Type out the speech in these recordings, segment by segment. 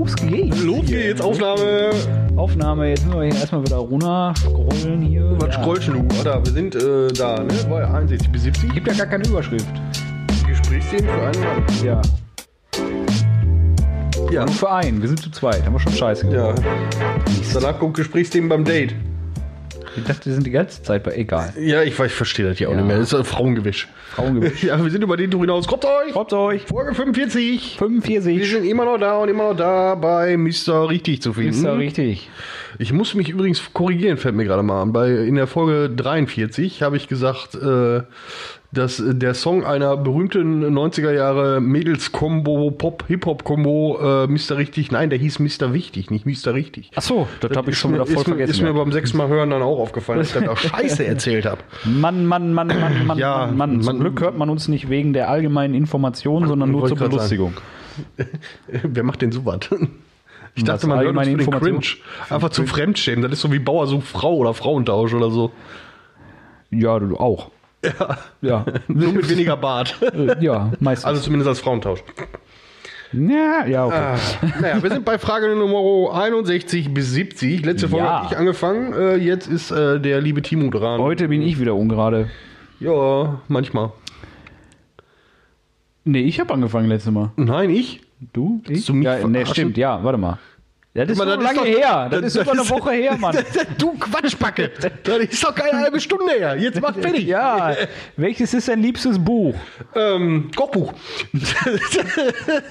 Los geht's. Los geht's, Aufnahme. Aufnahme. Jetzt müssen wir hier erstmal wieder runter scrollen hier. Was Ja. scrollst du? Warte, wir sind äh, da, ne? Bei 61 bis 70. Gibt ja gar keine Überschrift. Gesprächsthemen für einen Mann. Ja. Ja. Nur für einen. Wir sind zu zweit. Haben wir schon scheiße gemacht. Ja. Danach kommt Gesprächsthemen beim Date. Ich dachte, wir sind die ganze Zeit bei. Egal. Ja, ich, ich verstehe das ja auch Ja. nicht mehr. Das ist ein Frauengewisch. Frauengewicht. Ja, wir sind über den Tour hinaus. Kommt euch! Kommt euch. Folge 45. Wir 45. sind immer noch da und immer noch da bei Mr. Richtig zu finden. Ist ja richtig. Ich muss mich übrigens korrigieren, fällt mir gerade mal an. Bei, in der Folge 43 habe ich gesagt, äh, dass äh, der Song einer berühmten 90er Jahre Mädels-Kombo, Pop-Hip-Hop-Kombo, äh, Mr. Richtig, nein, der hieß Mr. Wichtig, nicht Mr. Richtig. Ach so, das habe ich schon wieder voll ist vergessen. Ist mir beim sechsten Mal hören dann auch aufgefallen, dass ich dann auch Scheiße erzählt habe. Mann, Mann, Mann, Mann, Mann, Ja, Mann, Mann. Zum man- Glück hört man uns nicht wegen der allgemeinen Information, sondern nur zur Belustigung. Wer macht denn sowas? Ich dachte, man hört uns für den Cringe. Einfach zum Fremdschämen. Das ist so wie Bauer sucht Frau oder Frauentausch oder so. Ja, du auch. Ja. Ja, Nur mit weniger Bart. Äh, ja, meistens. Also zumindest als Frauentausch. ja, ja, okay. Ah, naja, wir sind bei Frage Nummer 61 bis 70. Letzte Folge Ja. habe ich angefangen. Äh, jetzt ist äh, der liebe Timo dran. Heute bin ich wieder ungerade. Ja, manchmal. Nee, ich habe angefangen letztes Mal. Nein, ich? Du? Ich? du mich ja, nee, stimmt, ja, warte mal. Das ist mal, das ist lange doch- her. Das, das- ist über eine ist- Woche her, Mann. Du Quatschbacke! Das ist doch keine halbe Stunde her. Jetzt mach fertig. Ja, welches ist dein liebstes Buch? Ähm, Kochbuch.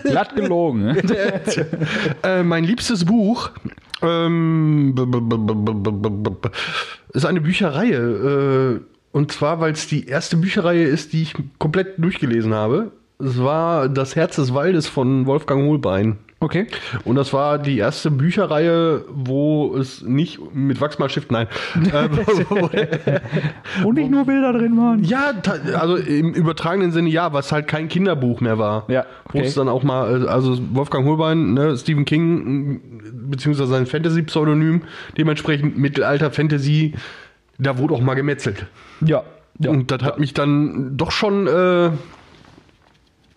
Glatt gelogen. äh, mein liebstes Buch ähm, ist eine Bücherreihe. Äh, und zwar, weil es die erste Bücherreihe ist, die ich komplett durchgelesen habe. Es war Das Herz des Waldes von Wolfgang Hohlbein. Okay. Und das war die erste Bücherreihe, wo es nicht mit Wachsmalstift, nein. äh, wo, Und nicht nur Bilder drin waren. ja, also im übertragenen Sinne ja, was halt kein Kinderbuch mehr war. Ja, Wo okay. es dann auch mal, äh, also Wolfgang Holbein, ne, Stephen King, beziehungsweise sein Fantasy-Pseudonym, dementsprechend Mittelalter-Fantasy, da wurde auch mal gemetzelt. Ja. ja. Und das hat mich dann doch schon, äh,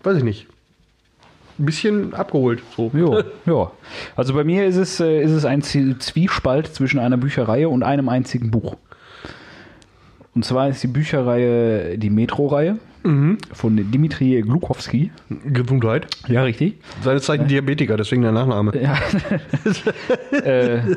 weiß ich nicht, ein bisschen abgeholt. So. Ja, ja. Also bei mir ist es, äh, ist es ein Zwiespalt zwischen einer Bücherreihe und einem einzigen Buch. Und zwar ist die Bücherreihe die Metro-Reihe von Dimitri Glukowski. Gesundheit. Ja, richtig. Seines Zeichen Diabetiker, deswegen der Nachname. Ja. äh,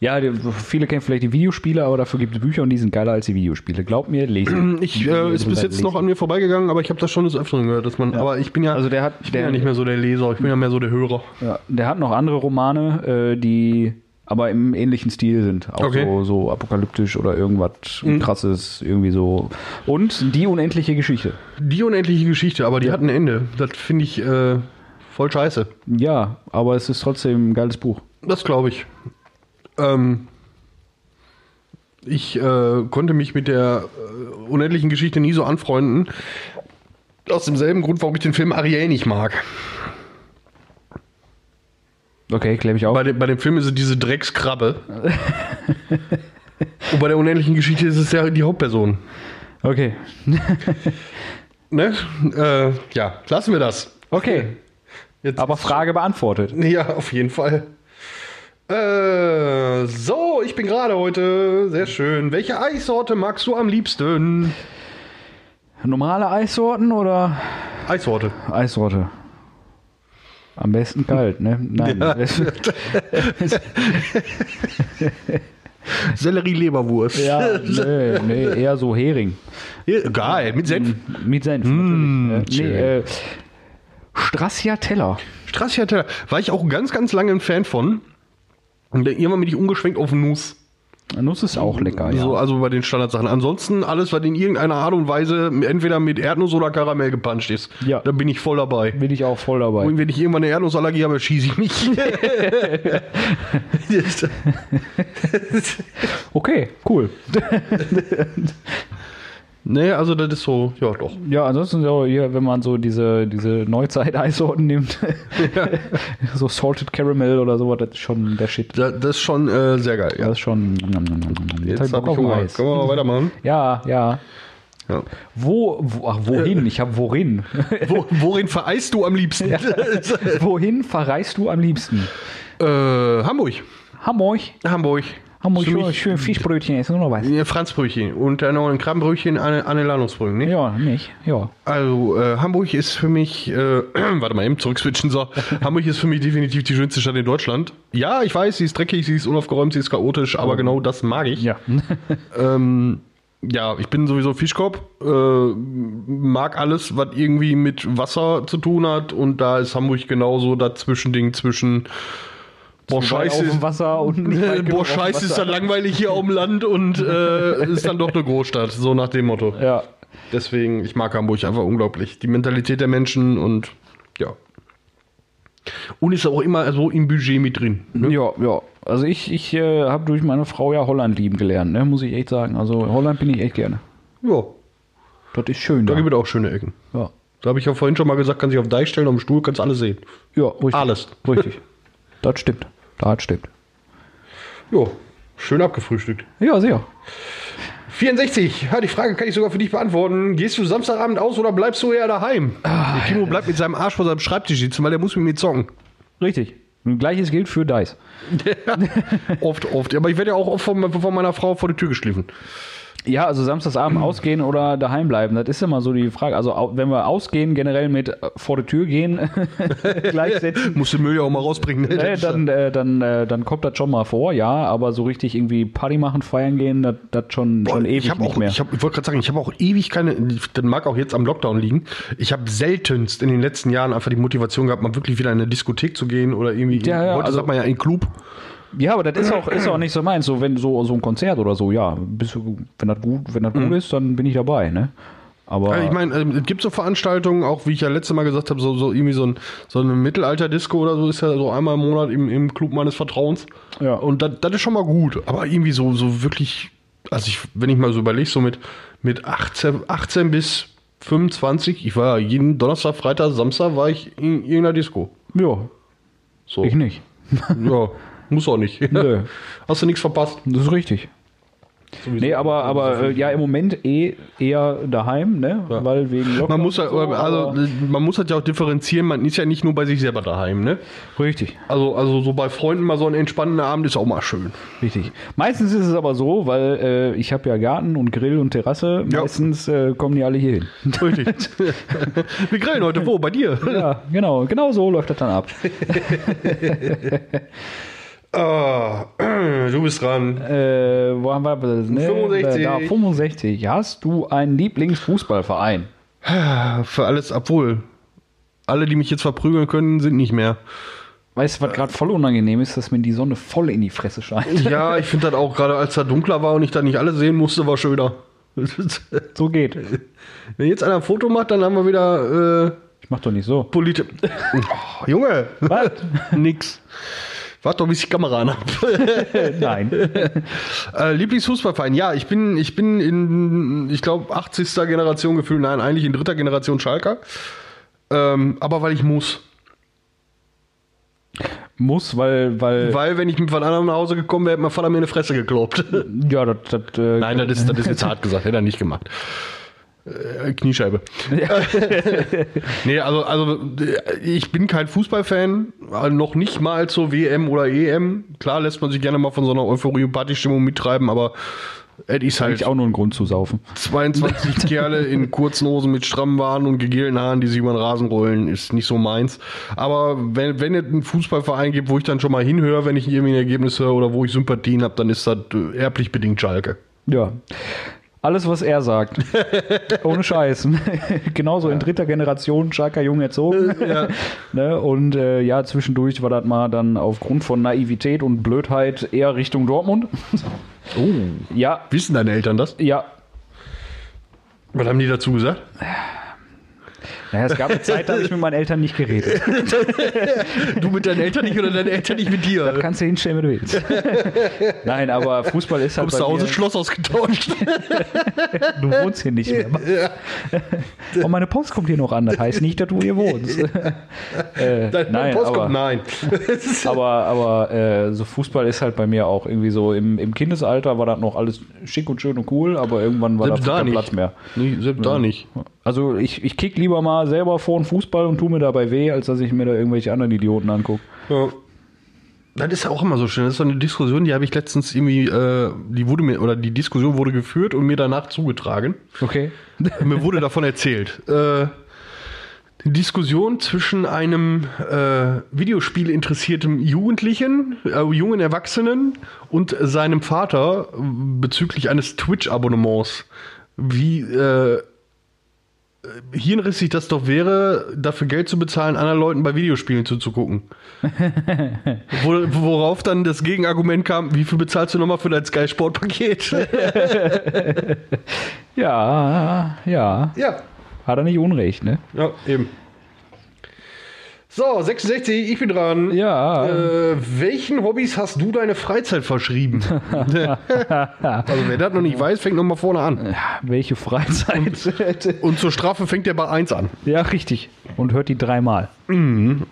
ja, die, viele kennen vielleicht die Videospiele, aber dafür gibt es Bücher und die sind geiler als die Videospiele. Glaub mir, lesen. Ich äh, ist bis jetzt noch an mir vorbeigegangen, aber ich habe das schon des Öfteren gehört, dass man. Aber ich bin ja, Also der hat- ich bin der- ja nicht mehr so der Leser, ich bin ja mehr so der Hörer. Ja, der hat noch andere Romane, äh, die aber im ähnlichen Stil sind. Auch Okay. so, so apokalyptisch oder irgendwas krasses, irgendwie so. Und die unendliche Geschichte. Die unendliche Geschichte, aber die hat ein Ende. Das finde ich äh, voll scheiße. Ja, aber es ist trotzdem ein geiles Buch. Das glaube ich. Ähm, ich äh, konnte mich mit der äh, unendlichen Geschichte nie so anfreunden. Aus demselben Grund, warum ich den Film Ariel nicht mag. Okay, klebe ich auch. Bei, dem- bei dem Film ist es diese Dreckskrabbe. Und bei der unendlichen Geschichte ist es ja die Hauptperson. Okay. Ne? Äh, ja, lassen wir das. Okay. Jetzt Aber Frage beantwortet. Ja, auf jeden Fall. Äh, so, ich bin gerade heute. Sehr schön. Welche Eissorte magst du am liebsten? Normale Eissorten oder Eissorte. Eissorte? Am besten kalt, ne? Nein. Ja. Sellerie-Leberwurst. Ja, nee, nee, eher so Hering. Geil, mit Senf. Mit Senf, Mm, natürlich. schön. Nee, äh, Stracciatella. Stracciatella. War ich auch ganz, ganz lange ein Fan von. Und irgendwann bin ich umgeschwenkt auf Nuss. Nuss ist auch lecker, ja. So, also bei den Standardsachen. Ansonsten alles, was in irgendeiner Art und Weise entweder mit Erdnuss oder Karamell gepanscht ist. Ja. Da bin ich voll dabei. Bin ich auch voll dabei. Und wenn ich irgendwann eine Erdnussallergie habe, schieße ich mich. Okay, cool. nee, also das ist so, ja doch. Ja, ansonsten so hier, wenn man so diese, diese Neuzeit-Eissorten nimmt, so Salted Caramel oder sowas, das ist schon der Shit. Das, das ist schon äh, sehr geil. Das Ja. ist schon. Jetzt hab habe ich Hunger. Eis. Können wir mal weitermachen? Ja, ja. Ja. Wo, wo ach, wohin? Ich habe worin. Wo, worin vereist du am liebsten? wohin verreist du am liebsten? äh, Hamburg. Hamburg. Hamburg. Hamburg, Für schön, mich- schön Fischbrötchen essen oder was? Ja, Franzbrötchen und dann noch ein Krabbenbrötchen an, an den Landungsbrücken, ne? Ja, nicht. Ja. Also, äh, Hamburg ist für mich, äh, warte mal eben, zurückswitchen so. Hamburg ist für mich definitiv die schönste Stadt in Deutschland. Ja, ich weiß, sie ist dreckig, sie ist unaufgeräumt, sie ist chaotisch, aber genau das mag ich. Ja. Ähm, ja, ich bin sowieso Fischkopf, äh, mag alles, was irgendwie mit Wasser zu tun hat und da ist Hamburg genauso das Zwischending zwischen Boah, scheiße, auf dem Wasser und Boah, scheiße, ist dann langweilig hier auf dem Land und äh, ist dann doch eine Großstadt, so nach dem Motto. Ja. Deswegen, ich mag Hamburg einfach unglaublich. Die Mentalität der Menschen und ja. Und ist auch immer so im Budget mit drin. Ne? Ja, ja. Also ich, ich äh, habe durch meine Frau ja Holland lieben gelernt, ne? muss ich echt sagen. Also Holland bin ich echt gerne. Ja, Das ist schön da da. gibt es auch schöne Ecken. Ja, Da habe ich ja vorhin schon mal gesagt, kann sich auf den Deich stellen, auf dem Stuhl, kannst alles sehen. ja richtig. Alles. Richtig. Das stimmt. Das stimmt. Jo, schön abgefrühstückt. Ja, sehr. 64, ja, die Frage kann ich sogar für dich beantworten. Gehst du Samstagabend aus oder bleibst du eher daheim? Der Timo bleibt mit seinem Arsch vor seinem Schreibtisch sitzen, weil der muss mit mir zocken. Richtig. Und gleiches gilt für Dice. Oft, oft. Aber ich werde ja auch oft von, von meiner Frau vor die Tür geschliffen. Ja, also Samstagsabend ausgehen oder daheim bleiben, das ist immer so die Frage. Also wenn wir ausgehen, generell mit äh, vor die Tür gehen gleichsetzen, Muss den Müll ja auch mal rausbringen. Ne? äh, dann, äh, dann, äh, dann kommt das schon mal vor, ja, aber so richtig irgendwie Party machen, feiern gehen, das schon, schon ewig ich hab nicht auch, mehr. Ich, hab- ich wollte gerade sagen, ich habe auch ewig keine, das mag auch jetzt am Lockdown liegen. Ich habe seltenst in den letzten Jahren einfach die Motivation gehabt, mal wirklich wieder in eine Diskothek zu gehen oder irgendwie. Ja, ja, heute also- sagt man ja in Club. Ja, aber das ist auch, ist auch nicht so meins. So, wenn so, so ein Konzert oder so, ja, du, wenn das gut, wenn das gut ist, dann bin ich dabei, ne? Aber Also ich meine, ähm, es gibt so Veranstaltungen, auch wie ich ja letztes Mal gesagt habe, so, so irgendwie so, ein, so eine Mittelalter-Disco oder so ist ja so einmal im Monat im, im Club meines Vertrauens. Ja. Und das ist schon mal gut. Aber irgendwie so, so wirklich, also ich, wenn ich mal so überlege, so mit, mit 18, 18 bis 25, ich war jeden Donnerstag, Freitag, Samstag war ich in irgendeiner Disco. ja, So. ich nicht. Ja, muss auch nicht. Nö. Hast du nichts verpasst? Das ist richtig. Nee, aber, aber äh, ja, im Moment eh eher daheim, ne? Weil wegen Lockdown. Man muss, ja, und so, also, man muss halt ja auch differenzieren, man ist ja nicht nur bei sich selber daheim, ne? richtig, Also, also so bei Freunden mal so ein entspannender Abend ist auch mal schön. richtig. Meistens ist es aber so, weil äh, ich habe ja Garten und Grill und Terrasse. Ja. Meistens äh, kommen die alle hier hin. Richtig. Wir grillen heute wo? Bei dir? ja, genau, genau so läuft das dann ab. Ah, du bist dran. Äh, wo haben wir das? Ne? 65. Da, 65. Hast du einen Lieblingsfußballverein? Für alles, obwohl alle, die mich jetzt verprügeln können, sind nicht mehr. Weißt du, was gerade voll unangenehm ist, dass mir die Sonne voll in die Fresse scheint. Ja, ich finde das auch gerade, als da dunkler war und ich da nicht alle sehen musste, war schöner. So geht. Wenn jetzt einer ein Foto macht, dann haben wir wieder äh, Ich mach doch nicht so. Polit. Oh, Junge, Was? nix. Warte doch, bis ich die Kamera an hab. Nein. Äh, Lieblingsfußballverein, ja, ich bin, ich bin in, ich glaube, 80. Generation gefühlt, nein, eigentlich in dritter Generation Schalker. Ähm, aber weil ich muss. Muss, weil, weil, Weil, wenn ich mit was anderem nach Hause gekommen wäre, hätte mein Vater mir eine Fresse gekloppt. ja, das, das, äh, nein, das ist, das ist jetzt hart gesagt, hätte er nicht gemacht. Äh, Kniescheibe. nee, also, also äh, ich bin kein Fußballfan, äh, noch nicht mal zur WM oder EM. Klar lässt man sich gerne mal von so einer Euphorie- und Partystimmung mittreiben, aber es ist halt auch nur ein Grund zu saufen. 22 Kerle in kurzen Hosen mit strammen Waden und gegelten Haaren, die sich über den Rasen rollen, ist nicht so meins. Aber wenn, wenn es einen Fußballverein gibt, wo ich dann schon mal hinhöre, wenn ich irgendwie ein Ergebnis höre oder wo ich Sympathien habe, dann ist das erblich bedingt Schalke. Ja. Alles, was er sagt. Ohne Scheiß. Genauso in dritter Generation Schalker jung erzogen. ne? Und äh, ja, zwischendurch war das mal dann aufgrund von Naivität und Blödheit eher Richtung Dortmund. Oh. Ja, Wissen deine Eltern das? ja. Was haben die dazu gesagt? Naja, es gab eine Zeit, da habe ich mit meinen Eltern nicht geredet. Du mit deinen Eltern nicht oder deine Eltern nicht mit dir? Das kannst du hinstellen, wenn du willst. Nein, aber Fußball ist halt Kommst bei zu Hause mir, Schloss ausgetauscht. du wohnst hier nicht mehr. Und meine Post kommt hier noch an, das heißt nicht, dass du hier wohnst. äh, Dein nein, Post aber, kommt, nein. aber, aber äh, so Fußball ist halt bei mir auch irgendwie so, im, im Kindesalter war das noch alles schick und schön und cool, aber irgendwann war Selbst da da kein nicht. Platz mehr. Nee, selbst da nicht. Also ich, ich kick lieber mal selber vor den Fußball und tu mir dabei weh, als dass ich mir da irgendwelche anderen Idioten angucke. Ja. Das ist auch immer so schön. Das ist so eine Diskussion, die habe ich letztens irgendwie, äh, die wurde mir, oder die Diskussion wurde geführt und mir danach zugetragen. Okay. mir wurde davon erzählt. Äh, die Diskussion zwischen einem äh, Videospiel interessierten Jugendlichen, äh, jungen Erwachsenen und seinem Vater bezüglich eines Twitch-Abonnements. Wie äh, hirnrissig das doch wäre, dafür Geld zu bezahlen, anderen Leuten bei Videospielen zuzugucken. Wo, worauf dann das Gegenargument kam, wie viel bezahlst du nochmal für dein Sky Sport Paket? Ja, ja. ja, Hat er nicht Unrecht, ne? ja, eben. So, 66, ich bin dran. Ja. Äh, welchen Hobbys hast du deine Freizeit verschrieben? also wer das noch nicht weiß, fängt nochmal vorne an. Welche Freizeit? Und zur Strafe fängt der bei 1 an. ja, richtig. Und hört die dreimal. Dann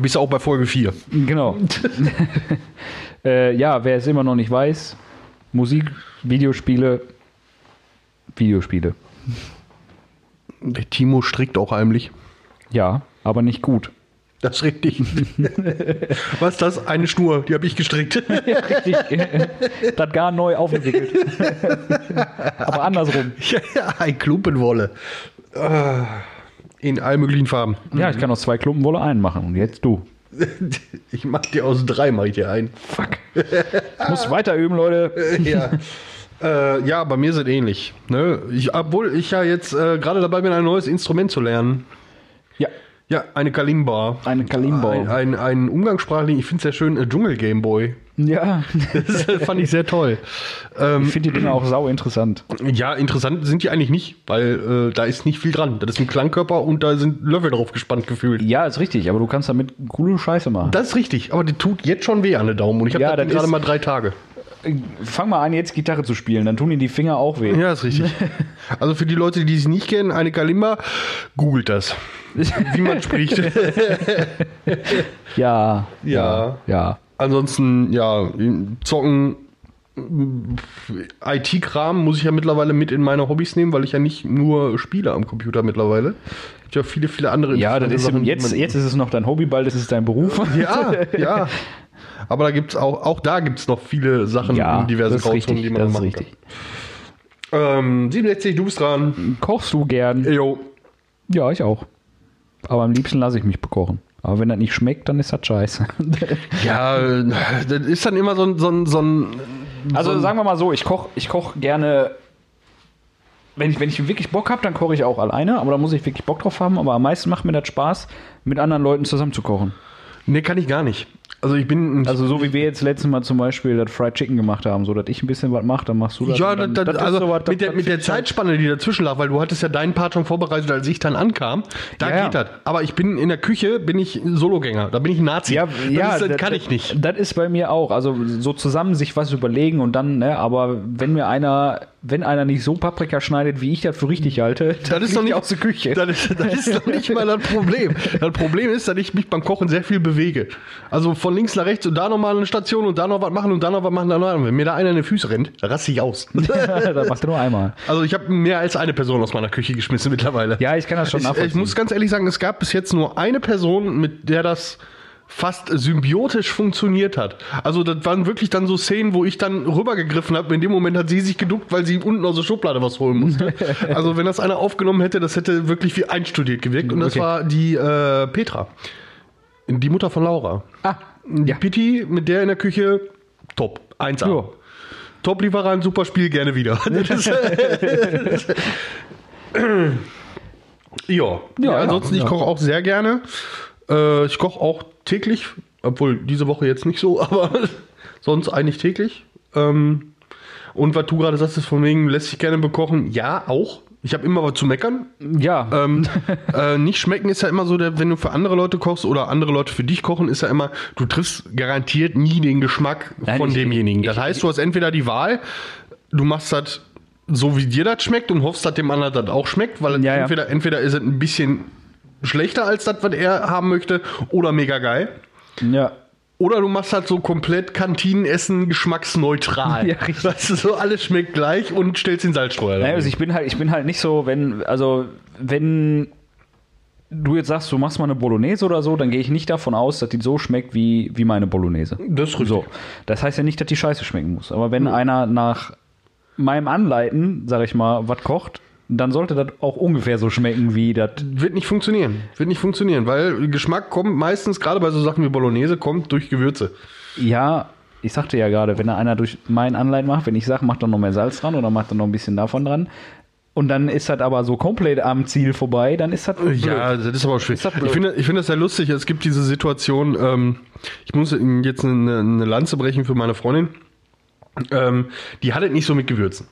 bist du auch bei Folge 4. Genau. äh, ja, wer es immer noch nicht weiß, Musik, Videospiele, Videospiele. Der Timo strickt auch heimlich. Ja, aber nicht gut. Das ist richtig. Was ist das? Eine Schnur, die habe ich gestrickt. Richtig. das gar neu aufgewickelt. aber andersrum. ja, ja, ein Klumpenwolle. Ah, In allen möglichen Farben. Ja, ich kann aus zwei Klumpen Wolle einen machen. Und jetzt du. Ich mach dir aus drei, mach ich dir ein. Fuck. Muss weiter üben, Leute. ja. Äh, ja, bei mir sind ähnlich. Ne? Ich, obwohl ich ja jetzt äh, gerade dabei bin, ein neues Instrument zu lernen. Ja, eine Kalimba. eine Kalimba. Ein, ein, ein umgangssprachlich, ich finde es sehr schön, äh, Dschungel-Gameboy. Ja, Das fand ich sehr toll. Ähm, ich finde die Dinger auch sau interessant. ja, interessant sind die eigentlich nicht, weil äh, da ist nicht viel dran. Das ist ein Klangkörper und da sind Löffel drauf gespannt gefühlt. Ja, ist richtig, aber du kannst damit coole Scheiße machen. Das ist richtig, aber die tut jetzt schon weh an den Daumen und ich habe Ja, das gerade mal drei Tage. Fang mal an, jetzt Gitarre zu spielen, dann tun dir die Finger auch weh. Ja, ist richtig. Also für die Leute, die es nicht kennen, eine Kalimba, googelt das. Wie man spricht. Ja, Ja. ja. Ansonsten, ja, zocken, IT-Kram muss ich ja mittlerweile mit in meine Hobbys nehmen, weil ich ja nicht nur spiele am Computer mittlerweile. Es gibt ja viele, viele andere Ja, das ist Sachen, jetzt, jetzt ist es noch dein Hobby, bald ist es dein Beruf. Ja, ja. Aber da gibt's auch, auch da gibt es noch viele Sachen Ja, in diverse das ist Grauzonen, die man das ist machen richtig. kann. Ähm, 67, du bist dran. Kochst du gern? Jo. Ja, ich auch. Aber am liebsten lasse ich mich bekochen. Aber wenn das nicht schmeckt, dann ist das scheiße. Ja, das ist dann immer so ein, so ein, so ein Also so ein, sagen wir mal so, ich koche ich koch gerne. Wenn ich, wenn ich wirklich Bock habe, dann koche ich auch alleine, aber da muss ich wirklich Bock drauf haben. Aber am meisten macht mir das Spaß, mit anderen Leuten zusammen zu kochen. Nee, kann ich gar nicht. Also ich bin Also so wie wir jetzt letztes Mal zum Beispiel das Fried Chicken gemacht haben, so dass ich ein bisschen was mache, dann machst du das. Ja, dann, das, das, also sowas, das- mit der, mit der halt- Zeitspanne, die dazwischen lag, weil du hattest ja deinen Part schon vorbereitet, als ich dann ankam, da Ja, ja. geht das. Aber ich bin in der Küche, bin ich Sologänger, da bin ich ein Nazi. Ja, das, ja, ist, das kann ich nicht. Das ist bei mir auch. Also so zusammen sich was überlegen und dann, ne, aber wenn mir einer, wenn einer nicht so Paprika schneidet, wie ich das für richtig halte, dann Das ist die nicht aus der Küche. Das ist, das ist noch nicht mal das Problem. Das Problem ist, dass ich mich beim Kochen sehr viel bewege. Also von links nach rechts und da nochmal eine Station und da noch was machen und da noch was machen. Noch, wenn mir da einer in die Füße rennt, raste ich aus. das macht er nur einmal. Also ich habe mehr als eine Person aus meiner Küche geschmissen mittlerweile. Ja, ich kann das schon Ich, ich nachvollziehen. muss ganz ehrlich sagen, es gab bis jetzt nur eine Person, mit der das fast symbiotisch funktioniert hat. Also das waren wirklich dann so Szenen, wo ich dann rübergegriffen habe. In dem Moment hat sie sich geduckt, weil sie unten aus der Schublade was holen musste. also wenn das einer aufgenommen hätte, das hätte wirklich wie einstudiert gewirkt. Und das Okay. war die äh, Petra, die Mutter von Laura. ah, Die Pitti, mit der in der Küche, top. 1A. Ja. Top-Lieferant, super Spiel, gerne wieder. Ist- ja. ja, ja, ansonsten, ich ja. koche auch sehr gerne. Äh, ich koche auch täglich, obwohl diese Woche jetzt nicht so, aber sonst eigentlich täglich. Ähm, und was du gerade sagst, ist von wegen, lässt sich gerne bekochen. Ja, auch. Ich habe immer was zu meckern. Ja, Ähm, äh, nicht schmecken ist ja immer so, der, wenn du für andere Leute kochst oder andere Leute für dich kochen, ist ja immer, du triffst garantiert nie den Geschmack Nein, von ich- demjenigen. Das ich- heißt, du hast entweder die Wahl, du machst das so, wie dir das schmeckt und hoffst, dass dem anderen das auch schmeckt, weil Ja, ja. entweder, entweder ist es ein bisschen schlechter als das, was er haben möchte, oder mega geil. ja. Oder du machst halt so komplett Kantinenessen geschmacksneutral. Ja, richtig. Weißt du, so alles schmeckt gleich und stellst den Salzstreuer. Naja, also ich bin halt, ich bin halt nicht so, wenn, also wenn du jetzt sagst, du machst mal eine Bolognese oder so, dann gehe ich nicht davon aus, dass die so schmeckt wie, wie meine Bolognese. Das ist richtig. So. Das heißt ja nicht, dass die scheiße schmecken muss. Aber wenn einer nach meinem Anleiten, sag ich mal, was kocht, dann sollte das auch ungefähr so schmecken wie das. Wird nicht funktionieren. Wird nicht funktionieren, weil Geschmack kommt meistens, gerade bei so Sachen wie Bolognese, kommt durch Gewürze. Ja, ich sagte ja gerade, wenn da einer durch mein Anleiten macht, wenn ich sage, mach doch noch mehr Salz dran oder mach doch noch ein bisschen davon dran. Und dann ist das aber so komplett am Ziel vorbei, dann ist das blöd. Ja, das ist aber schwierig. Ich finde, ich finde das sehr lustig. Es gibt diese Situation, ähm, ich muss jetzt eine, eine Lanze brechen für meine Freundin. Ähm, die hat es nicht so mit Gewürzen.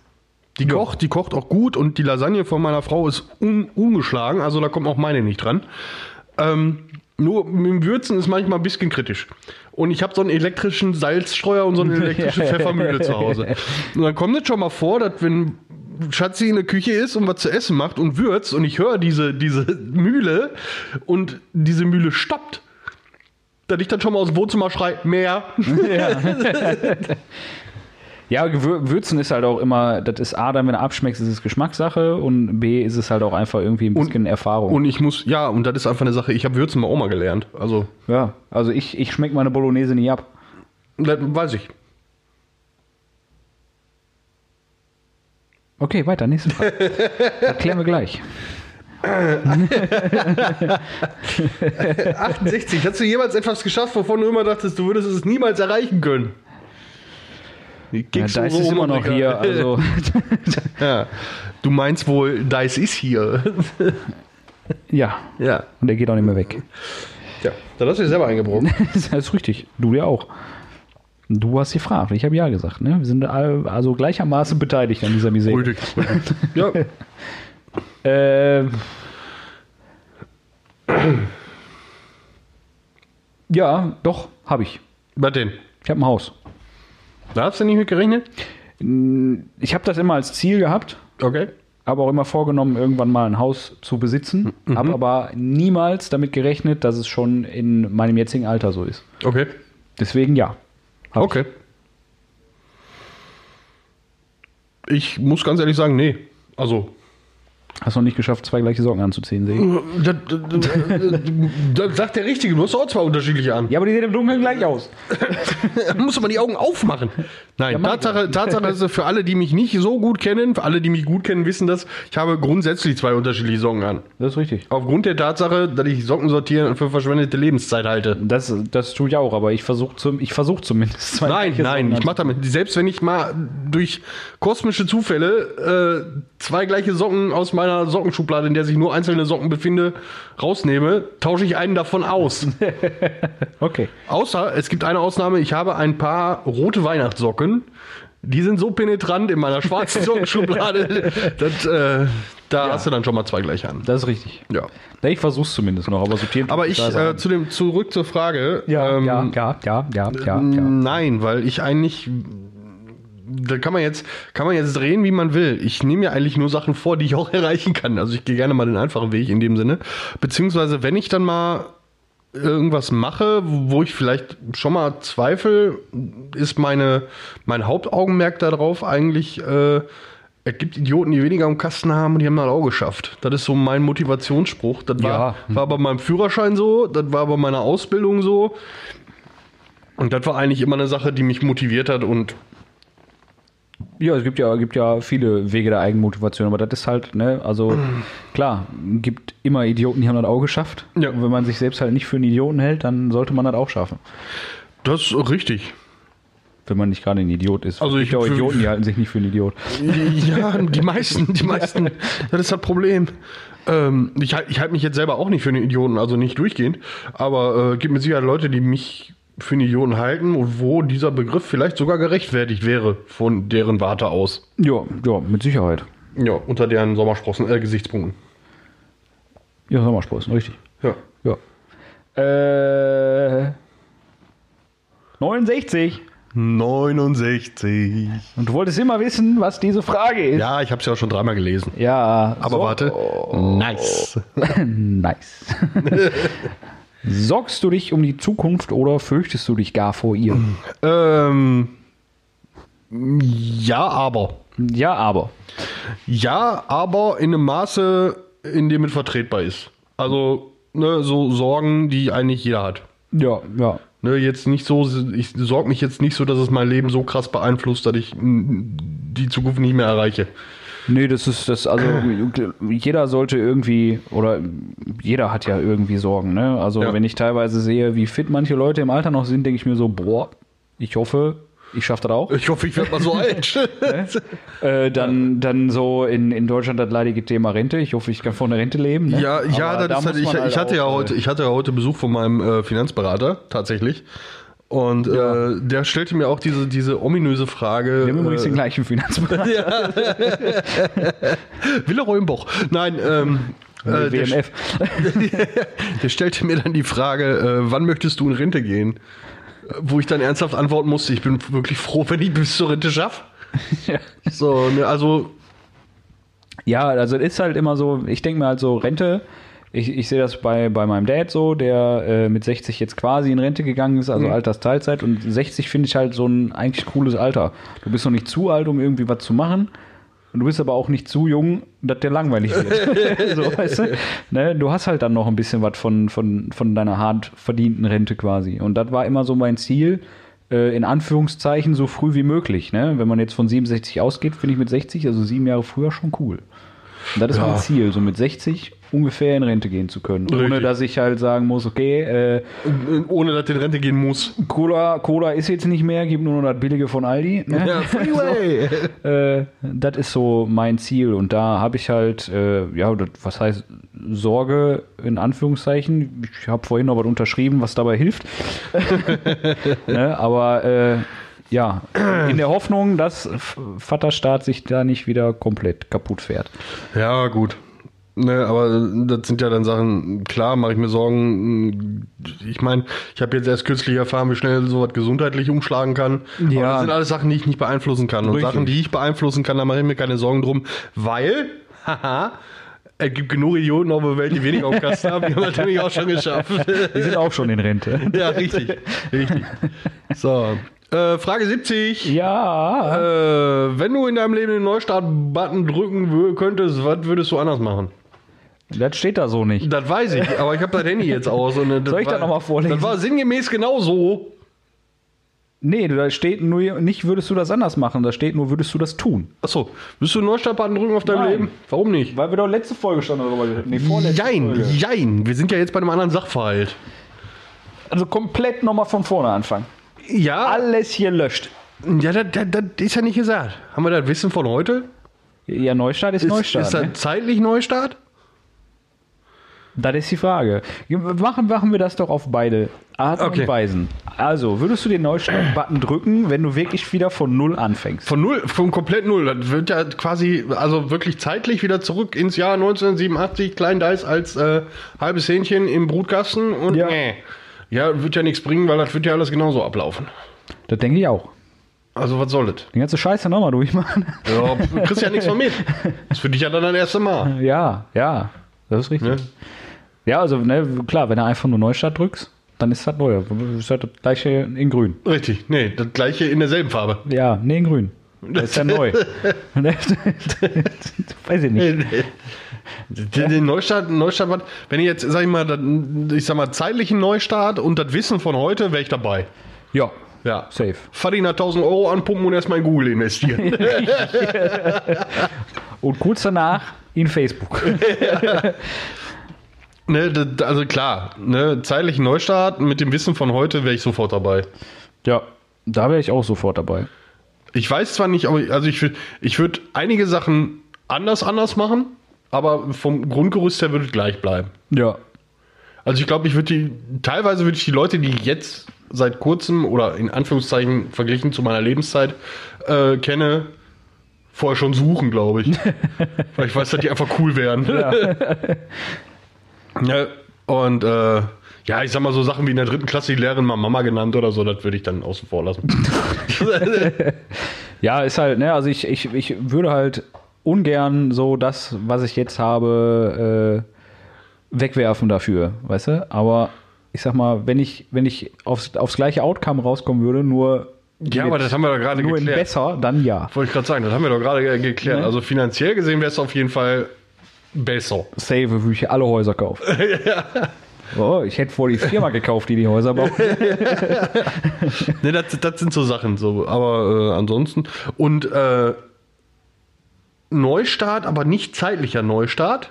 Die kocht, die kocht auch gut und die Lasagne von meiner Frau ist un, ungeschlagen, also da kommt auch meine nicht dran. Ähm, nur mit dem Würzen ist manchmal ein bisschen kritisch. Und ich habe so einen elektrischen Salzstreuer und so eine elektrische Pfeffermühle zu Hause. Und dann kommt es schon mal vor, dass wenn Schatzi in der Küche ist und was zu essen macht und würzt und ich höre diese, diese Mühle und diese Mühle stoppt, dass ich dann schon mal aus dem Wohnzimmer schrei, mehr. Ja, Gewür- Würzen ist halt auch immer, das ist A, dann, wenn du abschmeckst, ist es Geschmackssache und B, ist es halt auch einfach irgendwie ein bisschen Erfahrung. Und ich muss, ja, und das ist einfach eine Sache, ich habe Würzen mal Oma gelernt. Also, ja, also ich, ich schmecke meine Bolognese nicht ab. das weiß ich. Okay, weiter, nächste Frage. das klären wir gleich. 68, hast du jemals etwas geschafft, wovon du immer dachtest, du würdest es niemals erreichen können? Die Ja, und ist immer noch hier. Also, Ja. Du meinst wohl, Dice ist hier. ja, ja. und der geht auch nicht mehr weg. Ja, dann hast du dir selber eingebrochen. Das ist richtig. Du ja auch. Du hast gefragt. Ich habe ja gesagt. Ne? Wir sind also gleichermaßen beteiligt an dieser Misere. Richtig. ja. Äh, ja, doch, habe ich. Was denn? Ich habe ein Haus. Da hast du nicht mit gerechnet? Ich habe das immer als Ziel gehabt, Okay. habe auch immer vorgenommen, irgendwann mal ein Haus zu besitzen, habe aber niemals damit gerechnet, dass es schon in meinem jetzigen Alter so ist. Okay. Deswegen ja. Okay. Ich muss ganz ehrlich sagen, nee. Also, Hast noch nicht geschafft, zwei gleiche Socken anzuziehen, sehe ich. das, das, das sagt der Richtige, du hast auch zwei unterschiedliche an. Ja, aber die sehen im Dunkeln gleich aus. Da muss aber die Augen aufmachen. Nein, ich Tatsache, Tatsache ist, für alle, die mich nicht so gut kennen, für alle, die mich gut kennen, wissen das, ich habe grundsätzlich zwei unterschiedliche Socken an. Das ist richtig. Aufgrund der Tatsache, dass ich Socken sortieren für verschwendete Lebenszeit halte. Das, das tue ich auch, aber ich versuche zum, ich versuch zumindest zwei Nein, nein, Socken ich mache damit. Selbst wenn ich mal durch kosmische Zufälle äh, zwei gleiche Socken aus meiner Sockenschublade, in der sich nur einzelne Socken befinde, rausnehme, tausche ich einen davon aus. Okay. Außer es gibt eine Ausnahme, ich habe ein paar rote Weihnachtssocken. Die sind so penetrant in meiner schwarzen Sockenschublade, dass, äh, da hast du dann schon mal zwei gleiche an. Das ist richtig. Ja. Ja, Ich versuche es zumindest noch, aber sortieren. Aber ich, äh, zu dem, zurück zur Frage. ja, ähm, ja, ja, ja, ja, ja, ja. Nein, weil ich eigentlich. Da kann man jetzt, kann man jetzt drehen, wie man will. Ich nehme ja eigentlich nur Sachen vor, die ich auch erreichen kann. Also ich gehe gerne mal den einfachen Weg in dem Sinne. Beziehungsweise, wenn ich dann mal irgendwas mache, wo ich vielleicht schon mal zweifle, ist meine, mein Hauptaugenmerk darauf eigentlich, äh, es gibt Idioten, die weniger am Kasten haben und die haben das auch geschafft. Das ist so mein Motivationsspruch. Das war, Ja. war bei meinem Führerschein so, das war bei meiner Ausbildung so. Und das war eigentlich immer eine Sache, die mich motiviert hat und Ja, es gibt ja, gibt ja viele Wege der Eigenmotivation, aber das ist halt, ne, also klar, gibt immer Idioten, die haben das auch geschafft. Ja. Und wenn man sich selbst halt nicht für einen Idioten hält, dann sollte man das auch schaffen. das ist richtig. Wenn man nicht gerade ein Idiot ist. Also ich- ja auch Idioten, die halten sich nicht für einen Idiot. Ja, die meisten, die meisten, das ist das Problem. Ähm, ich halte ich halt mich jetzt selber auch nicht für einen Idioten, also nicht durchgehend, aber äh, gibt mit Sicherheit Leute, die mich für einen Idioten halten und wo dieser Begriff vielleicht sogar gerechtfertigt wäre von deren Warte aus. Ja, ja, mit Sicherheit. Ja, unter deren Sommersprossen, äh, Gesichtspunkten. Ja, Sommersprossen, richtig. Ja. Ja. Äh, 69. 69. Und du wolltest immer wissen, was diese Frage ist. Ja, ich habe es ja auch schon dreimal gelesen. Ja. Aber so- warte. Nice. nice. Sorgst du dich um die Zukunft oder fürchtest du dich gar vor ihr? ähm, ja, aber. Ja, aber. Ja, aber in einem Maße, in dem es vertretbar ist. Also, ne, so Sorgen, die eigentlich jeder hat. Ja, ja. Ne, jetzt nicht so, ich sorge mich jetzt nicht so, dass es mein Leben so krass beeinflusst, dass ich die Zukunft nicht mehr erreiche. Nee, das ist das, also jeder sollte irgendwie, oder jeder hat ja irgendwie Sorgen, ne? Also Ja. wenn ich teilweise sehe, wie fit manche Leute im Alter noch sind, denke ich mir so, boah, ich hoffe, ich schaffe das auch. Ich hoffe, ich werde mal so alt. Äh, dann, dann so in, in Deutschland das leidige Thema Rente. Ich hoffe, ich kann von der Rente leben. Ne? Ja, ja, da ist halt, ich, man ich hatte ja auch, heute, äh, ich hatte ja heute Besuch von meinem äh, Finanzberater tatsächlich. Und Ja. äh, der stellte mir auch diese, diese ominöse Frage. Wir haben übrigens den äh, gleichen Finanzberater. Willeroy im Boch. Nein, ähm, äh, der, WMF. der stellte mir dann die Frage, äh, wann möchtest du in Rente gehen? Äh, Wo ich dann ernsthaft antworten musste, ich bin wirklich froh, wenn ich bis zur Rente schaffe. Ja. So, ne, also Ja, also es ist halt immer so, ich denke mir halt so, Rente, ich, ich sehe das bei, bei meinem Dad so, der äh, mit 60 jetzt quasi in Rente gegangen ist, also Mhm. Altersteilzeit und 60 finde ich halt so ein eigentlich cooles Alter. Du bist noch nicht zu alt, um irgendwie was zu machen. Und du bist aber auch nicht zu jung, dass der langweilig wird. so, weißt du? Ne? du hast halt dann noch ein bisschen was von, von, von deiner hart verdienten Rente quasi. Und das war immer so mein Ziel, äh, in Anführungszeichen so früh wie möglich. Ne? Wenn man jetzt von 67 ausgeht, finde ich mit 60, also sieben Jahre früher, schon cool. Und das ist Ja. mein Ziel, so mit 60 ungefähr in Rente gehen zu können. Ohne Richtig. dass ich halt sagen muss, okay, äh, ohne dass du in Rente gehen muss. Cola, Cola ist jetzt nicht mehr, gibt nur noch das Billige von Aldi. Ne? Ja, Freeway. Äh, das ist so mein Ziel und da habe ich halt, äh, ja, das, was heißt Sorge in Anführungszeichen. Ich habe vorhin noch was unterschrieben, was dabei hilft. ne? Aber äh, ja, in der Hoffnung, dass Vaterstaat sich da nicht wieder komplett kaputt fährt. Ja, gut. Ne, aber das sind ja dann Sachen, klar, mache ich mir Sorgen. Ich meine, ich habe jetzt erst kürzlich erfahren, wie schnell sowas gesundheitlich umschlagen kann. Aber Ja. das sind alles Sachen, die ich nicht beeinflussen kann. Und Richtig. Sachen, die ich beeinflussen kann, da mache ich mir keine Sorgen drum, weil, haha, es gibt genug Idioten auf der Welt, die wenig auf Kasten haben. Die haben das nämlich auch schon geschafft. Die sind auch schon in Rente. ja, richtig. Richtig. So. Äh, Frage 70. Ja. Äh, wenn du in deinem Leben den Neustart-Button drücken könntest, was würdest du anders machen? Das steht da so nicht. Das weiß ich, aber ich habe das Handy jetzt aus. Und das Soll ich war, das noch mal vorlesen? Das war sinngemäß genau so. Nee, da steht nur nicht, würdest du das anders machen. Da steht nur, würdest du das tun. Achso, willst du einen Neustart-Button drücken auf deinem Nein. Leben? Warum nicht? Weil wir doch letzte Folge schon darüber Nee, vorletzte Jein, Folge. jein. Wir sind ja jetzt bei einem anderen Sachverhalt. Also komplett nochmal von vorne anfangen. Ja, Alles hier löscht. ja das, das, das ist ja nicht gesagt. Haben wir das Wissen von heute? Ja, Neustart ist, Ist, Neustart. ist das ne? zeitlich Neustart? Das ist die Frage. Machen, machen wir das doch auf beide Arten Okay. und Weisen. Also, würdest du den Neustart-Button drücken, wenn du wirklich wieder von Null anfängst? Von null, von komplett null. Das wird ja quasi, also wirklich zeitlich wieder zurück ins Jahr 1987, Klein Dice als äh, halbes Hähnchen im Brutkasten und Ja. nee. Ja, wird ja nichts bringen, weil das wird ja alles genauso ablaufen. Das denke ich auch. Also was soll das? Die ganze Scheiße nochmal durchmachen. Ja, du kriegst ja nichts von mit. Das ist für dich ja dann das erste Mal. ja, ja. Das ist richtig. Ne? Ja, also, ne, klar, wenn du einfach nur Neustart drückst, dann ist das neu. Ist das das gleiche in grün. Richtig, nee, das gleiche in derselben Farbe. Ja, nee, in grün. Das ist ja neu. Weiß ich nicht. Den, Neustart, Neustart, wenn ich jetzt, sag ich mal, ich sag mal, zeitlichen Neustart und das Wissen von heute, wäre ich dabei. Ja, Ja. safe. Fadina 1000 Euro anpumpen und erstmal in Google investieren. Und kurz danach in Facebook. ne, also klar, ne, zeitlichen Neustart mit dem Wissen von heute wäre ich sofort dabei. Ja, da wäre ich auch sofort dabei. Ich weiß zwar nicht, aber also ich würde ich würd einige Sachen anders anders machen, aber vom Grundgerüst her würde es gleich bleiben. Ja. Also ich glaube, ich würde die, teilweise würde ich die Leute, die ich jetzt seit kurzem oder in Anführungszeichen verglichen zu meiner Lebenszeit äh, kenne, vorher schon suchen, glaube ich. Weil ich weiß, dass die einfach cool wären. Ja. ja und äh, ja, ich sag mal so Sachen wie in der dritten Klasse die Lehrerin mal Mama genannt oder so, das würde ich dann außen vor lassen. ja, ist halt, ne, also ich, ich, ich würde halt ungern so das, was ich jetzt habe, äh, wegwerfen dafür, weißt du? Aber ich sag mal, wenn ich, wenn ich aufs, aufs gleiche Outcome rauskommen würde, nur ja, aber das haben wir doch gerade nur geklärt. in besser, dann ja. Wollte ich gerade sagen, das haben wir doch gerade geklärt. Ne? Also finanziell gesehen wäre es auf jeden Fall besser. Save würde ich alle Häuser kaufen. ja. Oh, ich hätte vor die Firma gekauft, die die Häuser baut. ne, das, das sind so Sachen, so. Aber äh, ansonsten. Und äh, Neustart, aber nicht zeitlicher Neustart.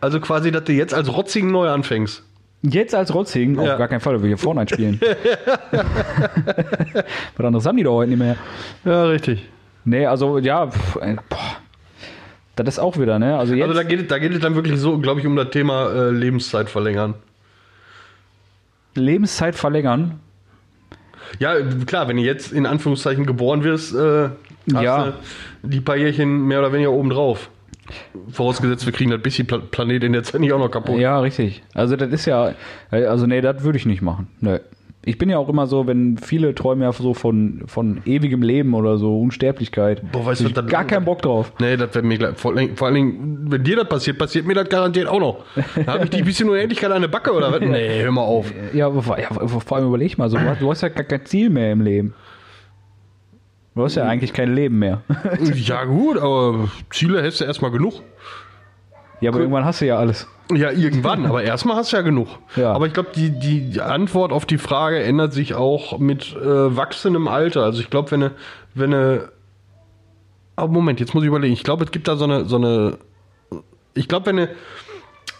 Also quasi, dass du jetzt als Rotzigen neu anfängst. Jetzt als Rotzigen? Ja. Auf gar keinen Fall, weil wir hier Fortnite spielen. Was anderes haben die doch heute nicht mehr. Ja, richtig. Nee, also ja, pff, boah. Das ist auch wieder, ne? Also jetzt. Also da geht, es- da geht es dann wirklich so, glaube ich, um das Thema äh, Lebenszeit verlängern. Lebenszeit verlängern. Ja, klar, wenn du jetzt in Anführungszeichen geboren wirst, äh, hast Ja. du die paar Jährchen mehr oder weniger obendrauf. Vorausgesetzt, wir kriegen das bisschen Pla Planet in der Zeit nicht auch noch kaputt. Ja, richtig. Also das ist ja, also nee, das würde ich nicht machen. Nee. Ich bin ja auch immer so, wenn viele träumen ja so von, von ewigem Leben oder so, Unsterblichkeit. Boah, weißt du, das- gar keinen Bock drauf. Nee, das wäre mir gleich. Vor, allen- vor allen Dingen, wenn dir das passiert, passiert mir das garantiert auch noch. Da habe ich die bisschen Unendlichkeit an der Backe oder was? Nee, hör mal auf. Ja, vor, ja, vor allem überleg mal so, du hast- ja gar kein Ziel mehr im Leben. Du hast ja eigentlich kein Leben mehr. Ja, gut, aber Ziele hast du erstmal genug. Ja, aber irgendwann hast du ja alles. Ja, irgendwann, aber erstmal hast du ja genug. Ja. Aber ich glaube, die, die, Antwort auf die Frage ändert sich auch mit äh, wachsendem Alter. Also ich glaube, wenn eine, wenn eine. Aber Moment, jetzt muss ich überlegen. Ich glaube, es gibt da so eine, so eine. Ich glaube, wenn du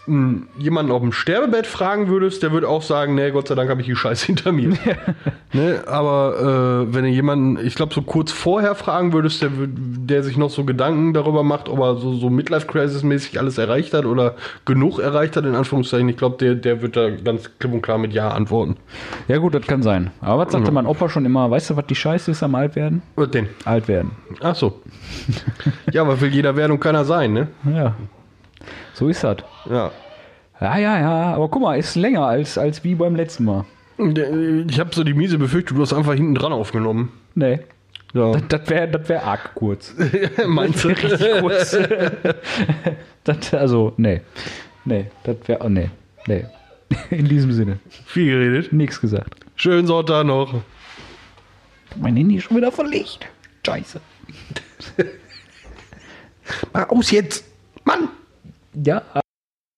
mh, jemanden auf dem Sterbebett fragen würdest, der würde auch sagen, nee, Gott sei Dank habe ich die Scheiße hinter mir. ne? Aber äh, wenn du jemanden, ich glaube, so kurz vorher fragen würdest, der, der sich noch so Gedanken darüber macht, ob er so, so Midlife-Crisis-mäßig alles erreicht hat oder genug erreicht hat, in Anführungszeichen, ich glaube, der, der wird da ganz klipp und klar mit Ja antworten. Ja gut, das kann sein. Aber was sagte mein Opa schon immer, weißt du, was die Scheiße ist am Altwerden? Was denn? Alt werden. Ach so. ja, aber will jeder werden und keiner sein, ne? Ja. So ist das. Ja. Ja, ja, ja. Aber guck mal, ist länger als, als wie beim letzten Mal. Ich habe so die miese Befürchtung, du hast einfach hinten dran aufgenommen. Nee. Ja. Das, das wäre das wär arg kurz. Meinst du? Richtig kurz. das, also, nee. Nee, das wäre. Oh, nee. Nee. In diesem Sinne. Viel geredet. Nichts gesagt. Schönen Sonntag noch. Mein Handy ist schon wieder verlegt. Scheiße. Mach aus jetzt. Mann! Ja.